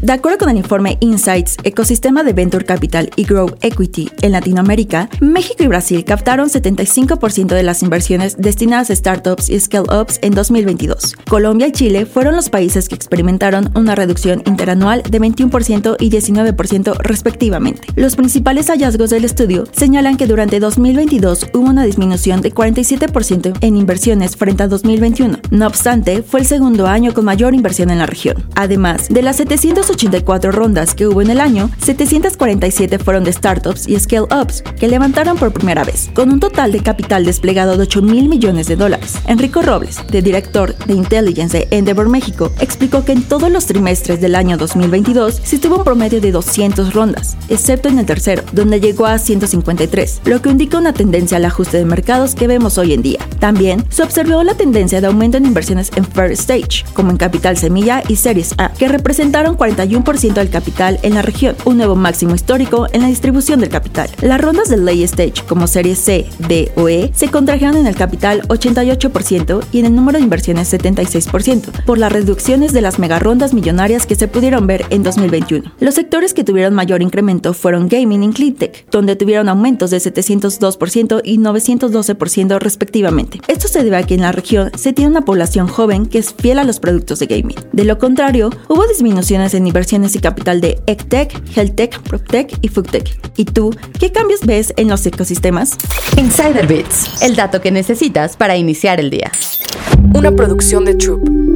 De acuerdo con el informe Insights, Ecosistema de Venture Capital y Grow Equity en Latinoamérica, México y Brasil captaron 75% de las inversiones destinadas a startups y scale-ups en 2022. Colombia y Chile fueron los países que experimentaron una reducción interanual de 21% y 19% respectivamente. Los principales hallazgos del estudio señalan que durante 2022 hubo una disminución de 47% en inversiones frente a 2021. No obstante, fue el segundo año con mayor inversión en la región. Además, de las 700 84 rondas que hubo en el año, 747 fueron de startups y scale-ups que levantaron por primera vez, con un total de capital desplegado de 8 mil millones de dólares. Enrico Robles, de director de Intelligence de Endeavor México, explicó que en todos los trimestres del año 2022 se tuvo un promedio de 200 rondas, excepto en el tercero, donde llegó a 153, lo que indica una tendencia al ajuste de mercados que vemos hoy en día. También se observó la tendencia de aumento en inversiones en first stage, como en capital semilla y series A, que representaron 40 del capital en la región, un nuevo máximo histórico en la distribución del capital. Las rondas del late stage como serie C, D o E se contrajeron en el capital 88% y en el número de inversiones 76%, por las reducciones de las megarondas millonarias que se pudieron ver en 2021. Los sectores que tuvieron mayor incremento fueron gaming y cleantech, donde tuvieron aumentos de 702% y 912% respectivamente. Esto se debe a que en la región se tiene una población joven que es fiel a los productos de gaming. De lo contrario, hubo disminuciones en inversiones y capital de EgTech, HealthTech, PropTech y FoodTech. ¿Y tú, qué cambios ves en los ecosistemas? Insider Bits, el dato que necesitas para iniciar el día. Una producción de Troop.